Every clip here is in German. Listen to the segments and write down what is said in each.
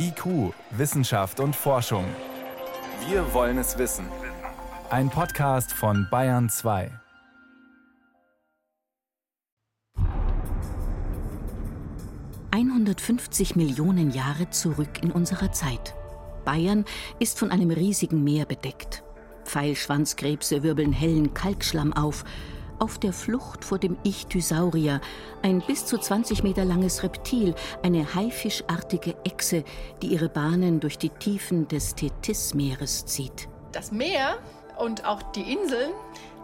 IQ, Wissenschaft und Forschung. Wir wollen es wissen. Ein Podcast von Bayern 2. »150 Millionen Jahre zurück in unserer Zeit. Bayern ist von einem riesigen Meer bedeckt. Pfeilschwanzkrebse wirbeln hellen Kalkschlamm auf auf der Flucht vor dem Ichthyosaurier, ein bis zu 20 Meter langes Reptil, eine haifischartige Echse, die ihre Bahnen durch die Tiefen des Tethys-Meeres zieht. Das Meer und auch die Inseln,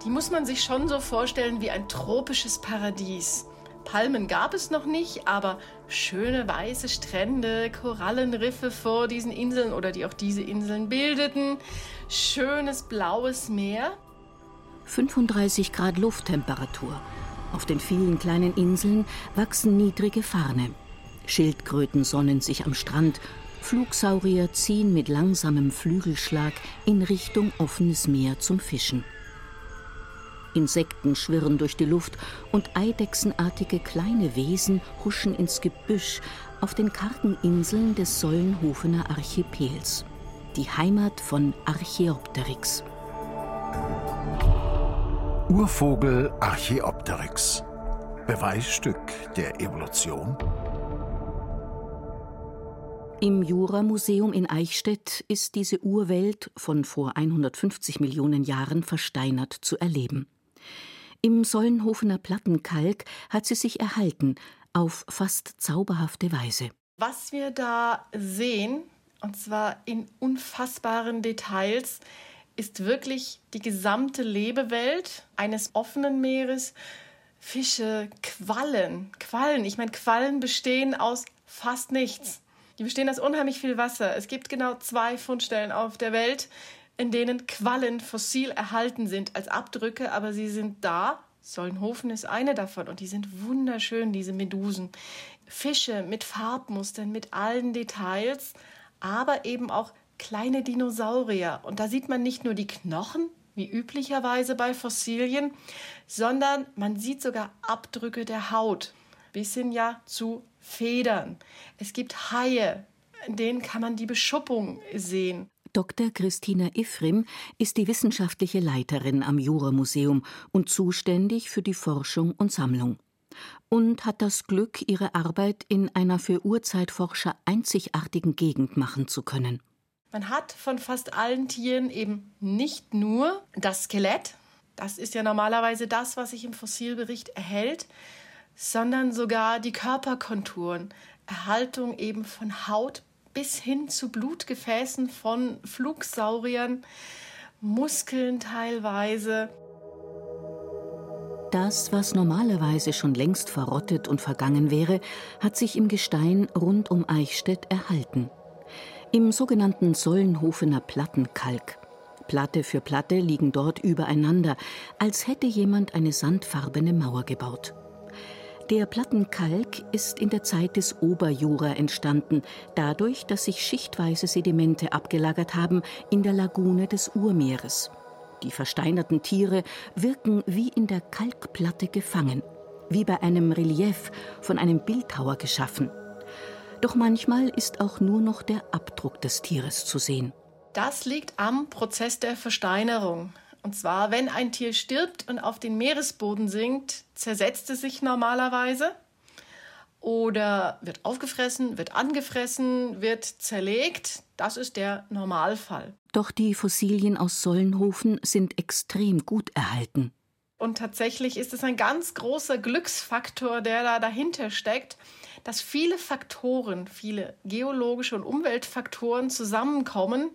die muss man sich schon so vorstellen wie ein tropisches Paradies. Palmen gab es noch nicht, aber schöne weiße Strände, Korallenriffe vor diesen Inseln oder die auch diese Inseln bildeten, schönes blaues Meer 35 Grad Lufttemperatur. Auf den vielen kleinen Inseln wachsen niedrige Farne. Schildkröten sonnen sich am Strand. Flugsaurier ziehen mit langsamem Flügelschlag in Richtung offenes Meer zum Fischen. Insekten schwirren durch die Luft und eidechsenartige kleine Wesen huschen ins Gebüsch auf den kargen Inseln des Sollenhofener Archipels, die Heimat von Archaeopteryx. Urvogel Archaeopteryx. Beweisstück der Evolution? Im Jura-Museum in Eichstätt ist diese Urwelt von vor 150 Millionen Jahren versteinert zu erleben. Im Sollenhofener Plattenkalk hat sie sich erhalten, auf fast zauberhafte Weise. Was wir da sehen, und zwar in unfassbaren Details, ist wirklich die gesamte Lebewelt eines offenen Meeres. Fische, Quallen, Quallen. Ich meine, Quallen bestehen aus fast nichts. Die bestehen aus unheimlich viel Wasser. Es gibt genau zwei Fundstellen auf der Welt, in denen Quallen fossil erhalten sind als Abdrücke, aber sie sind da. Sollenhofen ist eine davon und die sind wunderschön, diese Medusen. Fische mit Farbmustern, mit allen Details, aber eben auch kleine Dinosaurier. Und da sieht man nicht nur die Knochen, wie üblicherweise bei Fossilien, sondern man sieht sogar Abdrücke der Haut, bis hin ja zu Federn. Es gibt Haie, in denen kann man die Beschuppung sehen. Dr. Christina Ifrim ist die wissenschaftliche Leiterin am Jura-Museum und zuständig für die Forschung und Sammlung. Und hat das Glück, ihre Arbeit in einer für Urzeitforscher einzigartigen Gegend machen zu können. Man hat von fast allen Tieren eben nicht nur das Skelett, das ist ja normalerweise das, was sich im Fossilbericht erhält, sondern sogar die Körperkonturen, Erhaltung eben von Haut bis hin zu Blutgefäßen von Flugsauriern, Muskeln teilweise. Das, was normalerweise schon längst verrottet und vergangen wäre, hat sich im Gestein rund um Eichstätt erhalten im sogenannten Sollenhofener Plattenkalk. Platte für Platte liegen dort übereinander, als hätte jemand eine sandfarbene Mauer gebaut. Der Plattenkalk ist in der Zeit des Oberjura entstanden, dadurch, dass sich schichtweise Sedimente abgelagert haben in der Lagune des Urmeeres. Die versteinerten Tiere wirken wie in der Kalkplatte gefangen, wie bei einem Relief von einem Bildhauer geschaffen. Doch manchmal ist auch nur noch der Abdruck des Tieres zu sehen. Das liegt am Prozess der Versteinerung. Und zwar, wenn ein Tier stirbt und auf den Meeresboden sinkt, zersetzt es sich normalerweise oder wird aufgefressen, wird angefressen, wird zerlegt. Das ist der Normalfall. Doch die Fossilien aus Sollenhofen sind extrem gut erhalten. Und tatsächlich ist es ein ganz großer Glücksfaktor, der da dahinter steckt dass viele Faktoren, viele geologische und Umweltfaktoren zusammenkommen.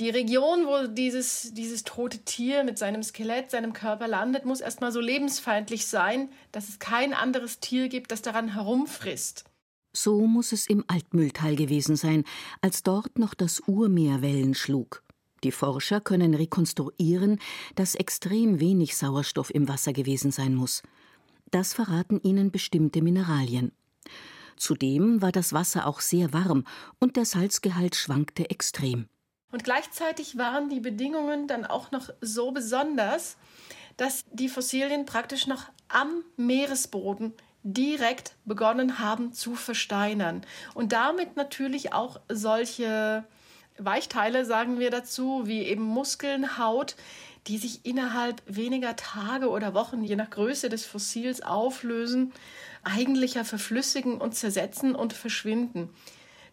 Die Region, wo dieses, dieses tote Tier mit seinem Skelett, seinem Körper landet, muss erstmal so lebensfeindlich sein, dass es kein anderes Tier gibt, das daran herumfrisst. So muss es im Altmühltal gewesen sein, als dort noch das Urmeer Wellen schlug. Die Forscher können rekonstruieren, dass extrem wenig Sauerstoff im Wasser gewesen sein muss. Das verraten ihnen bestimmte Mineralien. Zudem war das Wasser auch sehr warm und der Salzgehalt schwankte extrem. Und gleichzeitig waren die Bedingungen dann auch noch so besonders, dass die Fossilien praktisch noch am Meeresboden direkt begonnen haben zu versteinern. Und damit natürlich auch solche Weichteile, sagen wir dazu, wie eben Muskeln, Haut, die sich innerhalb weniger Tage oder Wochen, je nach Größe des Fossils, auflösen, eigentlich ja verflüssigen und zersetzen und verschwinden.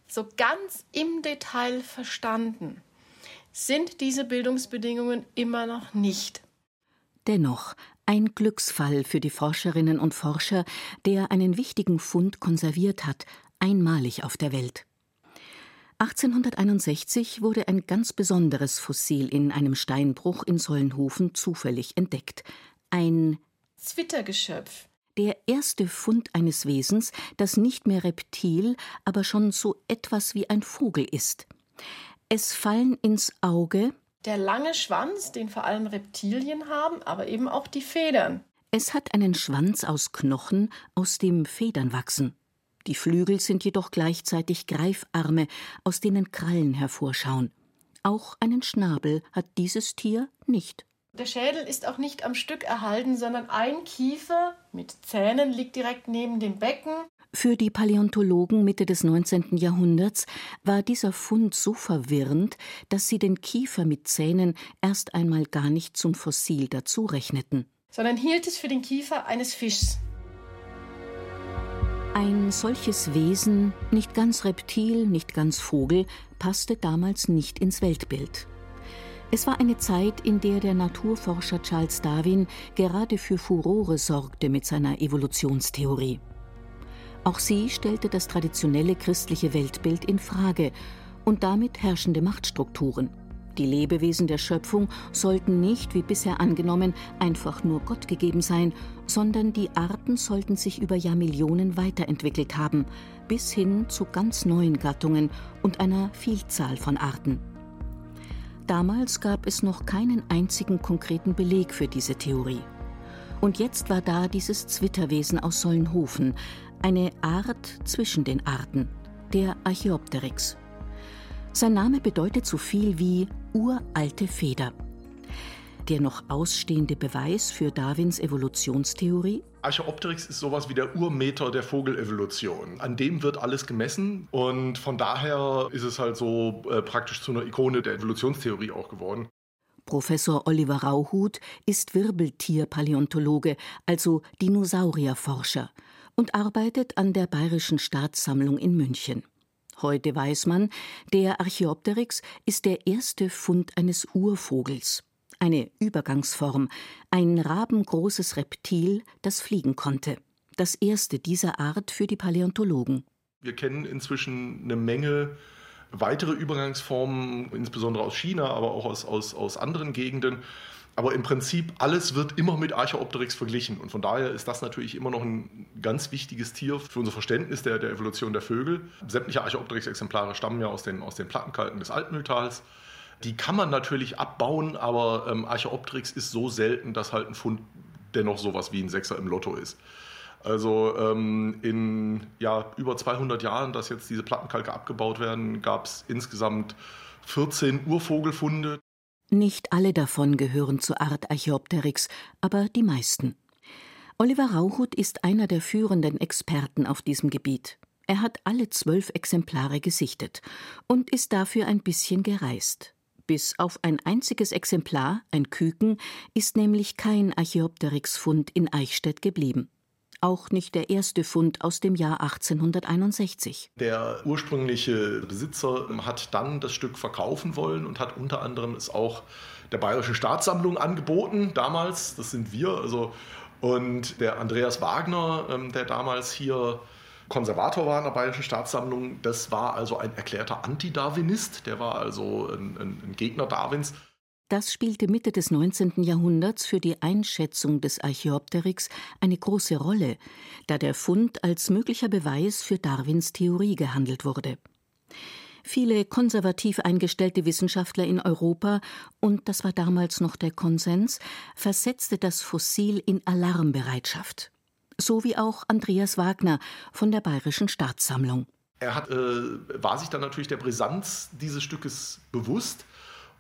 So ganz im Detail verstanden sind diese Bildungsbedingungen immer noch nicht. Dennoch ein Glücksfall für die Forscherinnen und Forscher, der einen wichtigen Fund konserviert hat, einmalig auf der Welt. 1861 wurde ein ganz besonderes Fossil in einem Steinbruch in Sollenhofen zufällig entdeckt. Ein Zwittergeschöpf. Der erste Fund eines Wesens, das nicht mehr Reptil, aber schon so etwas wie ein Vogel ist. Es fallen ins Auge der lange Schwanz, den vor allem Reptilien haben, aber eben auch die Federn. Es hat einen Schwanz aus Knochen, aus dem Federn wachsen. Die Flügel sind jedoch gleichzeitig Greifarme, aus denen Krallen hervorschauen. Auch einen Schnabel hat dieses Tier nicht. Der Schädel ist auch nicht am Stück erhalten, sondern ein Kiefer mit Zähnen liegt direkt neben dem Becken. Für die Paläontologen Mitte des 19. Jahrhunderts war dieser Fund so verwirrend, dass sie den Kiefer mit Zähnen erst einmal gar nicht zum Fossil dazu rechneten. Sondern hielt es für den Kiefer eines Fischs. Ein solches Wesen, nicht ganz Reptil, nicht ganz Vogel, passte damals nicht ins Weltbild. Es war eine Zeit, in der der Naturforscher Charles Darwin gerade für Furore sorgte mit seiner Evolutionstheorie. Auch sie stellte das traditionelle christliche Weltbild in Frage und damit herrschende Machtstrukturen. Die Lebewesen der Schöpfung sollten nicht, wie bisher angenommen, einfach nur Gott gegeben sein, sondern die Arten sollten sich über Jahrmillionen weiterentwickelt haben, bis hin zu ganz neuen Gattungen und einer Vielzahl von Arten. Damals gab es noch keinen einzigen konkreten Beleg für diese Theorie. Und jetzt war da dieses Zwitterwesen aus Sollenhofen, eine Art zwischen den Arten, der Archaeopteryx. Sein Name bedeutet so viel wie uralte Feder. Der noch ausstehende Beweis für Darwins Evolutionstheorie? Archaeopteryx ist sowas wie der Urmeter der Vogelevolution. An dem wird alles gemessen und von daher ist es halt so äh, praktisch zu einer Ikone der Evolutionstheorie auch geworden. Professor Oliver Rauhut ist Wirbeltierpaläontologe, also Dinosaurierforscher, und arbeitet an der Bayerischen Staatssammlung in München. Heute weiß man, der Archaeopteryx ist der erste Fund eines Urvogels. Eine Übergangsform, ein rabengroßes Reptil, das fliegen konnte. Das erste dieser Art für die Paläontologen. Wir kennen inzwischen eine Menge weitere Übergangsformen, insbesondere aus China, aber auch aus, aus, aus anderen Gegenden. Aber im Prinzip alles wird immer mit Archaeopteryx verglichen. Und von daher ist das natürlich immer noch ein ganz wichtiges Tier für unser Verständnis der, der Evolution der Vögel. Sämtliche Archaeopteryx-Exemplare stammen ja aus den, aus den Plattenkalken des Altmühltals. Die kann man natürlich abbauen, aber ähm, Archaeopteryx ist so selten, dass halt ein Fund dennoch sowas wie ein Sechser im Lotto ist. Also ähm, in ja, über 200 Jahren, dass jetzt diese Plattenkalke abgebaut werden, gab es insgesamt 14 Urvogelfunde. Nicht alle davon gehören zur Art Archaeopteryx, aber die meisten. Oliver Rauchut ist einer der führenden Experten auf diesem Gebiet. Er hat alle zwölf Exemplare gesichtet und ist dafür ein bisschen gereist. Bis auf ein einziges Exemplar, ein Küken, ist nämlich kein Archaeopteryx-Fund in Eichstätt geblieben auch nicht der erste Fund aus dem Jahr 1861. Der ursprüngliche Besitzer hat dann das Stück verkaufen wollen und hat unter anderem es auch der Bayerischen Staatssammlung angeboten, damals, das sind wir, also und der Andreas Wagner, ähm, der damals hier Konservator war in der Bayerischen Staatssammlung, das war also ein erklärter Anti-Darwinist, der war also ein, ein Gegner Darwins. Das spielte Mitte des 19. Jahrhunderts für die Einschätzung des Archaeopteryx eine große Rolle, da der Fund als möglicher Beweis für Darwins Theorie gehandelt wurde. Viele konservativ eingestellte Wissenschaftler in Europa, und das war damals noch der Konsens, versetzte das Fossil in Alarmbereitschaft. So wie auch Andreas Wagner von der Bayerischen Staatssammlung. Er hat, äh, war sich dann natürlich der Brisanz dieses Stückes bewusst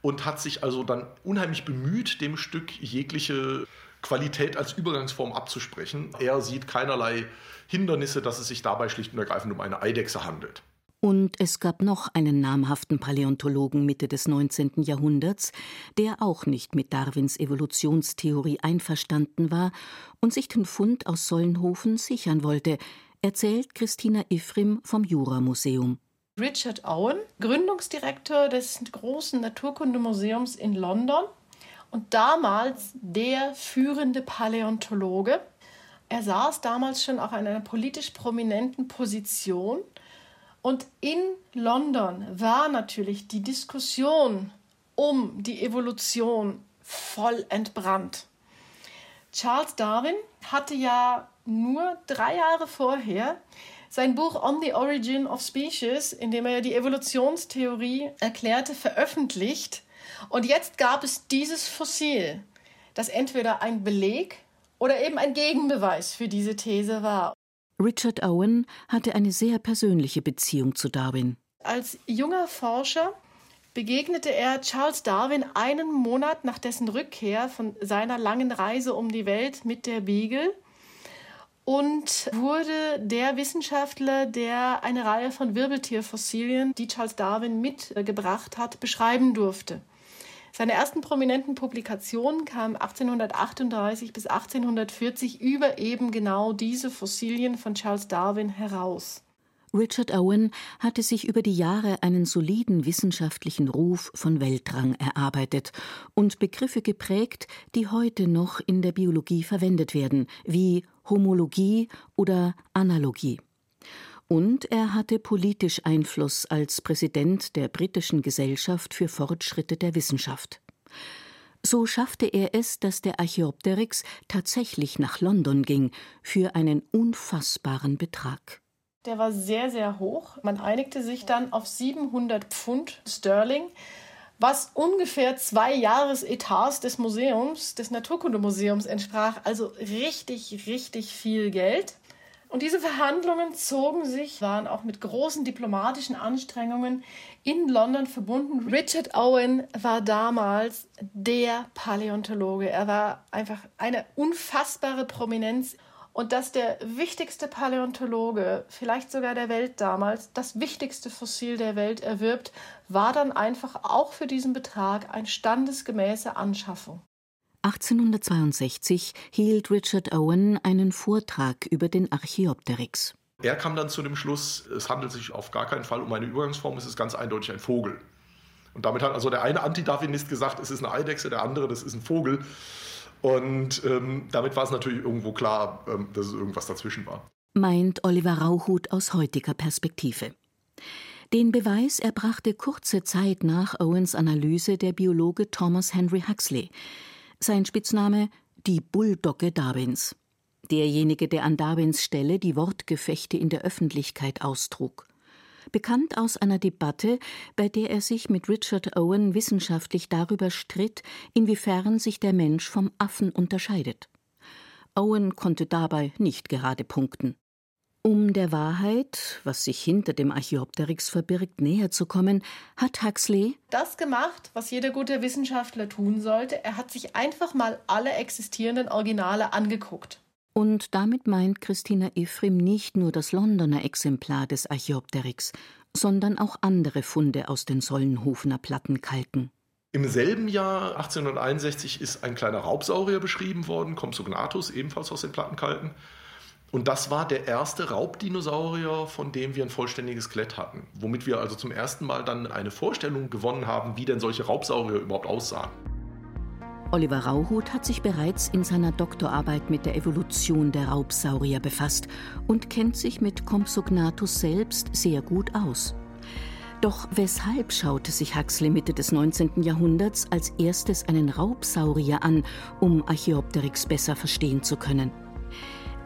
und hat sich also dann unheimlich bemüht, dem Stück jegliche Qualität als Übergangsform abzusprechen. Er sieht keinerlei Hindernisse, dass es sich dabei schlicht und ergreifend um eine Eidechse handelt. Und es gab noch einen namhaften Paläontologen Mitte des 19. Jahrhunderts, der auch nicht mit Darwins Evolutionstheorie einverstanden war und sich den Fund aus Sollenhofen sichern wollte, erzählt Christina Ifrim vom Juramuseum. Richard Owen, Gründungsdirektor des großen Naturkundemuseums in London und damals der führende Paläontologe. Er saß damals schon auch in einer politisch prominenten Position. Und in London war natürlich die Diskussion um die Evolution voll entbrannt. Charles Darwin hatte ja nur drei Jahre vorher sein Buch On the Origin of Species, in dem er die Evolutionstheorie erklärte, veröffentlicht. Und jetzt gab es dieses Fossil, das entweder ein Beleg oder eben ein Gegenbeweis für diese These war. Richard Owen hatte eine sehr persönliche Beziehung zu Darwin. Als junger Forscher begegnete er Charles Darwin einen Monat nach dessen Rückkehr von seiner langen Reise um die Welt mit der Beagle und wurde der Wissenschaftler, der eine Reihe von Wirbeltierfossilien, die Charles Darwin mitgebracht hat, beschreiben durfte. Seine ersten prominenten Publikationen kamen 1838 bis 1840 über eben genau diese Fossilien von Charles Darwin heraus. Richard Owen hatte sich über die Jahre einen soliden wissenschaftlichen Ruf von Weltrang erarbeitet und Begriffe geprägt, die heute noch in der Biologie verwendet werden, wie Homologie oder Analogie. Und er hatte politisch Einfluss als Präsident der britischen Gesellschaft für Fortschritte der Wissenschaft. So schaffte er es, dass der Archaeopteryx tatsächlich nach London ging, für einen unfassbaren Betrag. Der war sehr, sehr hoch. Man einigte sich dann auf 700 Pfund Sterling, was ungefähr zwei Jahresetats des Museums, des Naturkundemuseums entsprach. Also richtig, richtig viel Geld. Und diese Verhandlungen zogen sich, waren auch mit großen diplomatischen Anstrengungen in London verbunden. Richard Owen war damals der Paläontologe. Er war einfach eine unfassbare Prominenz und dass der wichtigste Paläontologe, vielleicht sogar der Welt damals, das wichtigste Fossil der Welt erwirbt, war dann einfach auch für diesen Betrag eine standesgemäße Anschaffung. 1862 hielt Richard Owen einen Vortrag über den Archaeopteryx. Er kam dann zu dem Schluss, es handelt sich auf gar keinen Fall um eine Übergangsform, es ist ganz eindeutig ein Vogel. Und damit hat also der eine Antidarwinist gesagt, es ist eine Eidechse, der andere, das ist ein Vogel. Und ähm, damit war es natürlich irgendwo klar, ähm, dass es irgendwas dazwischen war. Meint Oliver Rauchut aus heutiger Perspektive. Den Beweis erbrachte kurze Zeit nach Owens Analyse der Biologe Thomas Henry Huxley. Sein Spitzname die Bulldogge Darwins. Derjenige, der an Darwins Stelle die Wortgefechte in der Öffentlichkeit austrug bekannt aus einer Debatte, bei der er sich mit Richard Owen wissenschaftlich darüber stritt, inwiefern sich der Mensch vom Affen unterscheidet. Owen konnte dabei nicht gerade punkten. Um der Wahrheit, was sich hinter dem Archaeopteryx verbirgt, näher zu kommen, hat Huxley das gemacht, was jeder gute Wissenschaftler tun sollte. Er hat sich einfach mal alle existierenden Originale angeguckt. Und damit meint Christina Ephraim nicht nur das Londoner Exemplar des Archaeopteryx, sondern auch andere Funde aus den Sollenhofener Plattenkalken. Im selben Jahr, 1861, ist ein kleiner Raubsaurier beschrieben worden, Compsognathus, ebenfalls aus den Plattenkalken. Und das war der erste Raubdinosaurier, von dem wir ein vollständiges Skelett hatten. Womit wir also zum ersten Mal dann eine Vorstellung gewonnen haben, wie denn solche Raubsaurier überhaupt aussahen. Oliver Rauhut hat sich bereits in seiner Doktorarbeit mit der Evolution der Raubsaurier befasst und kennt sich mit Compsognathus selbst sehr gut aus. Doch weshalb schaute sich Huxley Mitte des 19. Jahrhunderts als erstes einen Raubsaurier an, um Archaeopteryx besser verstehen zu können?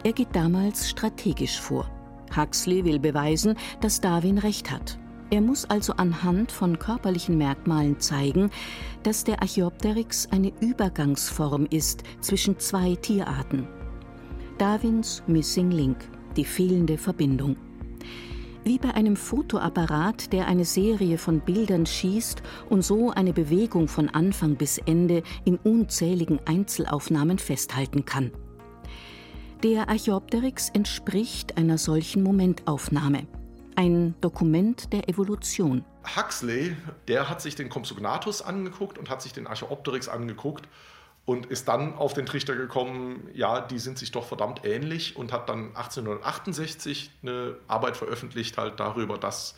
Er geht damals strategisch vor. Huxley will beweisen, dass Darwin recht hat. Er muss also anhand von körperlichen Merkmalen zeigen, dass der Archaeopteryx eine Übergangsform ist zwischen zwei Tierarten. Darwins Missing Link, die fehlende Verbindung. Wie bei einem Fotoapparat, der eine Serie von Bildern schießt und so eine Bewegung von Anfang bis Ende in unzähligen Einzelaufnahmen festhalten kann. Der Archaeopteryx entspricht einer solchen Momentaufnahme. Ein Dokument der Evolution. Huxley, der hat sich den Compsognathus angeguckt und hat sich den Archaeopteryx angeguckt und ist dann auf den Trichter gekommen, ja, die sind sich doch verdammt ähnlich und hat dann 1868 eine Arbeit veröffentlicht halt darüber, dass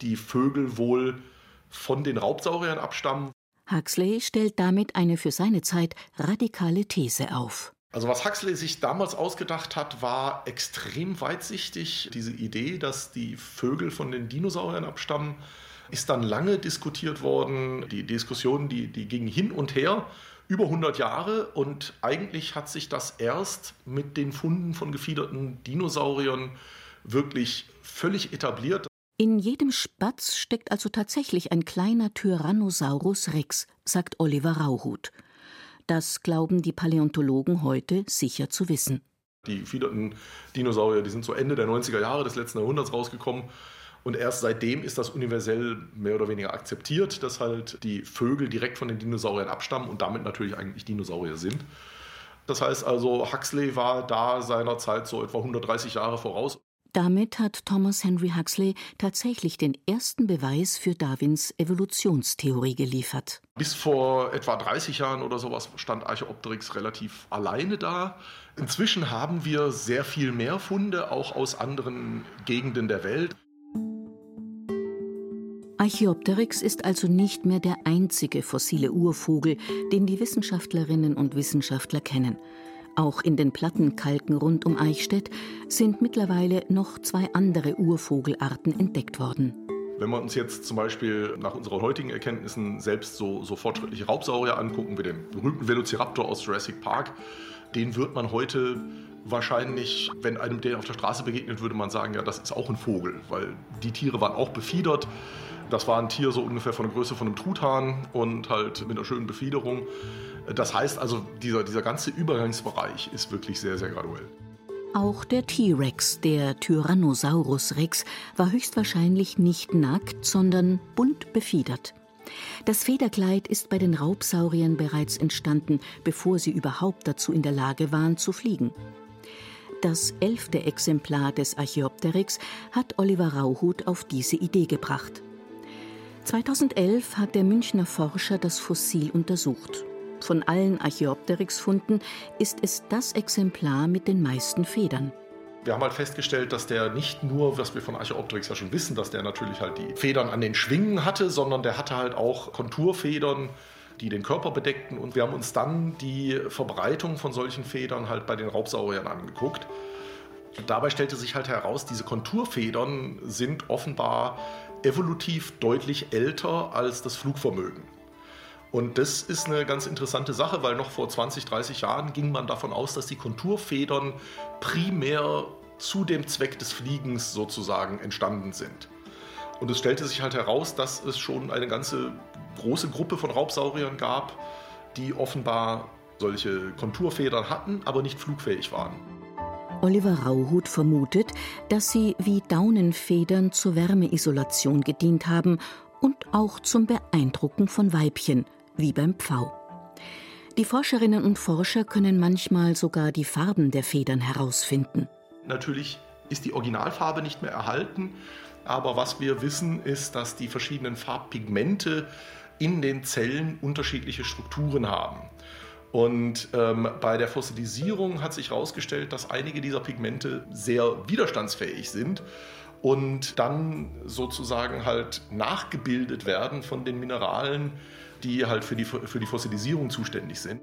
die Vögel wohl von den Raubsauriern abstammen. Huxley stellt damit eine für seine Zeit radikale These auf. Also was Huxley sich damals ausgedacht hat, war extrem weitsichtig. Diese Idee, dass die Vögel von den Dinosauriern abstammen, ist dann lange diskutiert worden. Die Diskussion, die, die ging hin und her über 100 Jahre und eigentlich hat sich das erst mit den Funden von gefiederten Dinosauriern wirklich völlig etabliert. In jedem Spatz steckt also tatsächlich ein kleiner Tyrannosaurus Rex, sagt Oliver Rauhut. Das glauben die Paläontologen heute sicher zu wissen. Die gefiederten Dinosaurier, die sind so Ende der 90er Jahre des letzten Jahrhunderts rausgekommen. Und erst seitdem ist das universell mehr oder weniger akzeptiert, dass halt die Vögel direkt von den Dinosauriern abstammen und damit natürlich eigentlich Dinosaurier sind. Das heißt also, Huxley war da seinerzeit so etwa 130 Jahre voraus. Damit hat Thomas Henry Huxley tatsächlich den ersten Beweis für Darwins Evolutionstheorie geliefert. Bis vor etwa 30 Jahren oder sowas stand Archaeopteryx relativ alleine da. Inzwischen haben wir sehr viel mehr Funde, auch aus anderen Gegenden der Welt. Archaeopteryx ist also nicht mehr der einzige fossile Urvogel, den die Wissenschaftlerinnen und Wissenschaftler kennen. Auch in den Plattenkalken rund um Eichstätt sind mittlerweile noch zwei andere Urvogelarten entdeckt worden. Wenn wir uns jetzt zum Beispiel nach unseren heutigen Erkenntnissen selbst so, so fortschrittliche Raubsaurier angucken, wie den berühmten Velociraptor aus Jurassic Park, den wird man heute wahrscheinlich, wenn einem der auf der Straße begegnet, würde man sagen, ja, das ist auch ein Vogel, weil die Tiere waren auch befiedert. Das war ein Tier so ungefähr von der Größe von einem Truthahn und halt mit einer schönen Befiederung. Das heißt also, dieser, dieser ganze Übergangsbereich ist wirklich sehr, sehr graduell. Auch der T-Rex, der Tyrannosaurus Rex, war höchstwahrscheinlich nicht nackt, sondern bunt befiedert. Das Federkleid ist bei den Raubsauriern bereits entstanden, bevor sie überhaupt dazu in der Lage waren zu fliegen. Das elfte Exemplar des Archaeopteryx hat Oliver Rauhut auf diese Idee gebracht. 2011 hat der Münchner Forscher das Fossil untersucht. Von allen Archaeopteryx-Funden ist es das Exemplar mit den meisten Federn. Wir haben halt festgestellt, dass der nicht nur, was wir von Archaeopteryx ja schon wissen, dass der natürlich halt die Federn an den Schwingen hatte, sondern der hatte halt auch Konturfedern, die den Körper bedeckten. Und wir haben uns dann die Verbreitung von solchen Federn halt bei den Raubsauriern angeguckt. Dabei stellte sich halt heraus, diese Konturfedern sind offenbar evolutiv deutlich älter als das Flugvermögen. Und das ist eine ganz interessante Sache, weil noch vor 20, 30 Jahren ging man davon aus, dass die Konturfedern primär zu dem Zweck des Fliegens sozusagen entstanden sind. Und es stellte sich halt heraus, dass es schon eine ganze große Gruppe von Raubsauriern gab, die offenbar solche Konturfedern hatten, aber nicht flugfähig waren. Oliver Rauhut vermutet, dass sie wie Daunenfedern zur Wärmeisolation gedient haben und auch zum Beeindrucken von Weibchen, wie beim Pfau. Die Forscherinnen und Forscher können manchmal sogar die Farben der Federn herausfinden. Natürlich ist die Originalfarbe nicht mehr erhalten, aber was wir wissen, ist, dass die verschiedenen Farbpigmente in den Zellen unterschiedliche Strukturen haben. Und ähm, bei der Fossilisierung hat sich herausgestellt, dass einige dieser Pigmente sehr widerstandsfähig sind und dann sozusagen halt nachgebildet werden von den Mineralen, die halt für die, für die Fossilisierung zuständig sind.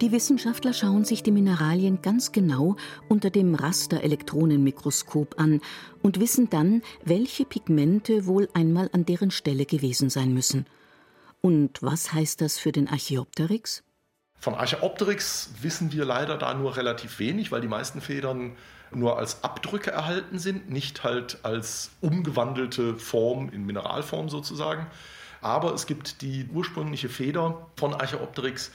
Die Wissenschaftler schauen sich die Mineralien ganz genau unter dem Rasterelektronenmikroskop an und wissen dann, welche Pigmente wohl einmal an deren Stelle gewesen sein müssen. Und was heißt das für den Archaeopteryx? Von Archaeopteryx wissen wir leider da nur relativ wenig, weil die meisten Federn nur als Abdrücke erhalten sind, nicht halt als umgewandelte Form in Mineralform sozusagen. Aber es gibt die ursprüngliche Feder von Archaeopteryx,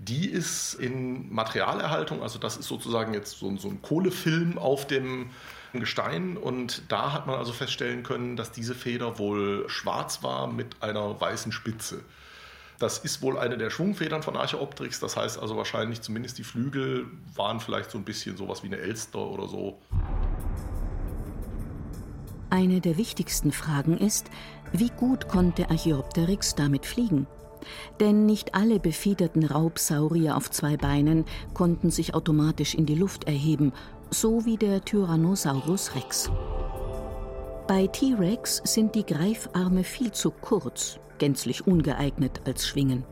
die ist in Materialerhaltung, also das ist sozusagen jetzt so, so ein Kohlefilm auf dem Gestein und da hat man also feststellen können, dass diese Feder wohl schwarz war mit einer weißen Spitze. Das ist wohl eine der Schwungfedern von Archaeopteryx. Das heißt also wahrscheinlich zumindest die Flügel waren vielleicht so ein bisschen sowas wie eine Elster oder so. Eine der wichtigsten Fragen ist, wie gut konnte Archaeopteryx damit fliegen? Denn nicht alle befiederten Raubsaurier auf zwei Beinen konnten sich automatisch in die Luft erheben, so wie der Tyrannosaurus Rex. Bei T-Rex sind die Greifarme viel zu kurz, gänzlich ungeeignet als Schwingen.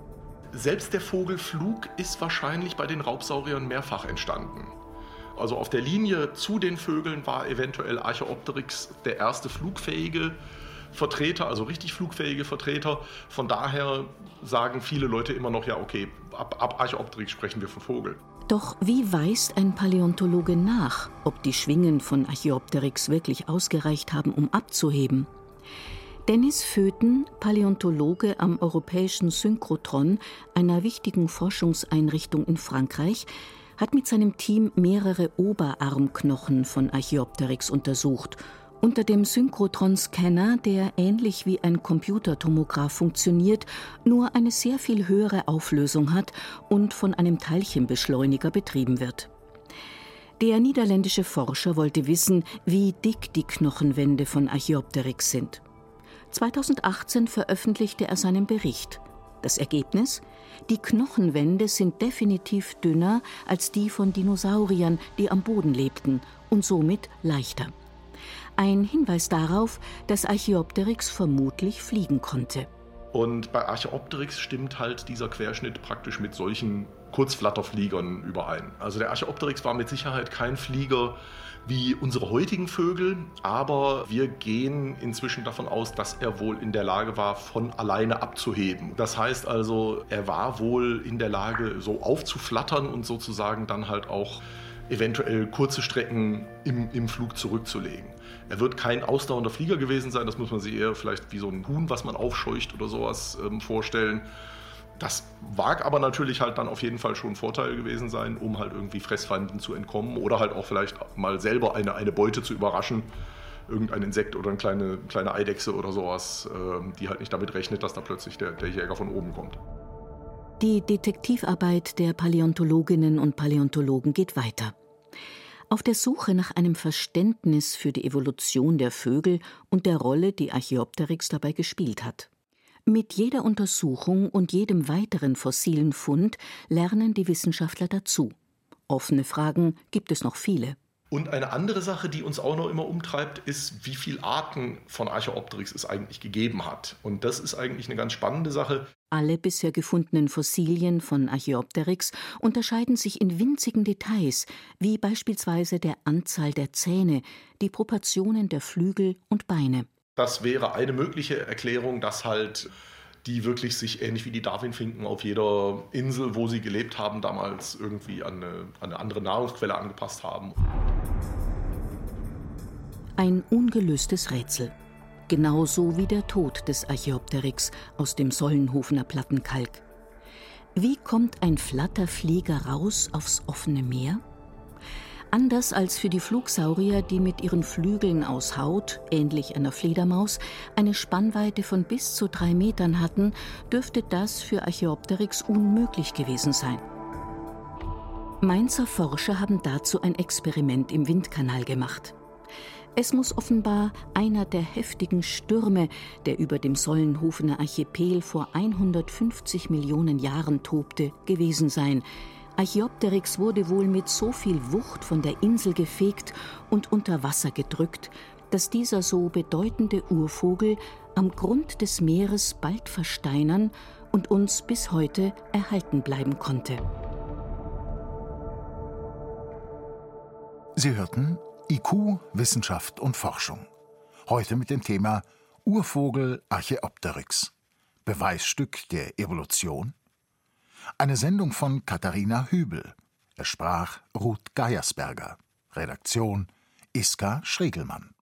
Selbst der Vogelflug ist wahrscheinlich bei den Raubsauriern mehrfach entstanden. Also auf der Linie zu den Vögeln war eventuell Archaeopteryx der erste flugfähige Vertreter, also richtig flugfähige Vertreter. Von daher sagen viele Leute immer noch, ja, okay, ab, ab Archaeopteryx sprechen wir von Vogel. Doch wie weist ein Paläontologe nach, ob die Schwingen von Archaeopteryx wirklich ausgereicht haben, um abzuheben? Dennis Föten, Paläontologe am Europäischen Synchrotron, einer wichtigen Forschungseinrichtung in Frankreich, hat mit seinem Team mehrere Oberarmknochen von Archaeopteryx untersucht unter dem Synchrotron-Scanner, der ähnlich wie ein Computertomograph funktioniert, nur eine sehr viel höhere Auflösung hat und von einem Teilchenbeschleuniger betrieben wird. Der niederländische Forscher wollte wissen, wie dick die Knochenwände von Archaeopteryx sind. 2018 veröffentlichte er seinen Bericht. Das Ergebnis? Die Knochenwände sind definitiv dünner als die von Dinosauriern, die am Boden lebten, und somit leichter. Ein Hinweis darauf, dass Archaeopteryx vermutlich fliegen konnte. Und bei Archaeopteryx stimmt halt dieser Querschnitt praktisch mit solchen Kurzflatterfliegern überein. Also der Archaeopteryx war mit Sicherheit kein Flieger wie unsere heutigen Vögel, aber wir gehen inzwischen davon aus, dass er wohl in der Lage war, von alleine abzuheben. Das heißt also, er war wohl in der Lage, so aufzuflattern und sozusagen dann halt auch eventuell kurze Strecken im, im Flug zurückzulegen. Er wird kein ausdauernder Flieger gewesen sein, das muss man sich eher vielleicht wie so ein Huhn, was man aufscheucht oder sowas ähm, vorstellen. Das mag aber natürlich halt dann auf jeden Fall schon ein Vorteil gewesen sein, um halt irgendwie Fressfeinden zu entkommen oder halt auch vielleicht mal selber eine, eine Beute zu überraschen. Irgendein Insekt oder eine kleine, kleine Eidechse oder sowas, äh, die halt nicht damit rechnet, dass da plötzlich der, der Jäger von oben kommt. Die Detektivarbeit der Paläontologinnen und Paläontologen geht weiter. Auf der Suche nach einem Verständnis für die Evolution der Vögel und der Rolle, die Archaeopteryx dabei gespielt hat. Mit jeder Untersuchung und jedem weiteren fossilen Fund lernen die Wissenschaftler dazu. Offene Fragen gibt es noch viele. Und eine andere Sache, die uns auch noch immer umtreibt, ist, wie viele Arten von Archaeopteryx es eigentlich gegeben hat. Und das ist eigentlich eine ganz spannende Sache. Alle bisher gefundenen Fossilien von Archaeopteryx unterscheiden sich in winzigen Details, wie beispielsweise der Anzahl der Zähne, die Proportionen der Flügel und Beine. Das wäre eine mögliche Erklärung, dass halt die wirklich sich ähnlich wie die Darwinfinken auf jeder Insel, wo sie gelebt haben, damals irgendwie an eine, an eine andere Nahrungsquelle angepasst haben. Ein ungelöstes Rätsel. Genauso wie der Tod des Archaeopteryx aus dem Sollenhofener Plattenkalk. Wie kommt ein Flatterflieger raus aufs offene Meer? Anders als für die Flugsaurier, die mit ihren Flügeln aus Haut, ähnlich einer Fledermaus, eine Spannweite von bis zu drei Metern hatten, dürfte das für Archaeopteryx unmöglich gewesen sein. Mainzer Forscher haben dazu ein Experiment im Windkanal gemacht. Es muss offenbar einer der heftigen Stürme, der über dem Sollenhofener Archipel vor 150 Millionen Jahren tobte, gewesen sein, Archaeopteryx wurde wohl mit so viel Wucht von der Insel gefegt und unter Wasser gedrückt, dass dieser so bedeutende Urvogel am Grund des Meeres bald versteinern und uns bis heute erhalten bleiben konnte. Sie hörten IQ, Wissenschaft und Forschung. Heute mit dem Thema Urvogel Archaeopteryx. Beweisstück der Evolution eine Sendung von Katharina Hübel. Es sprach Ruth Geiersberger. Redaktion Iska Schregelmann.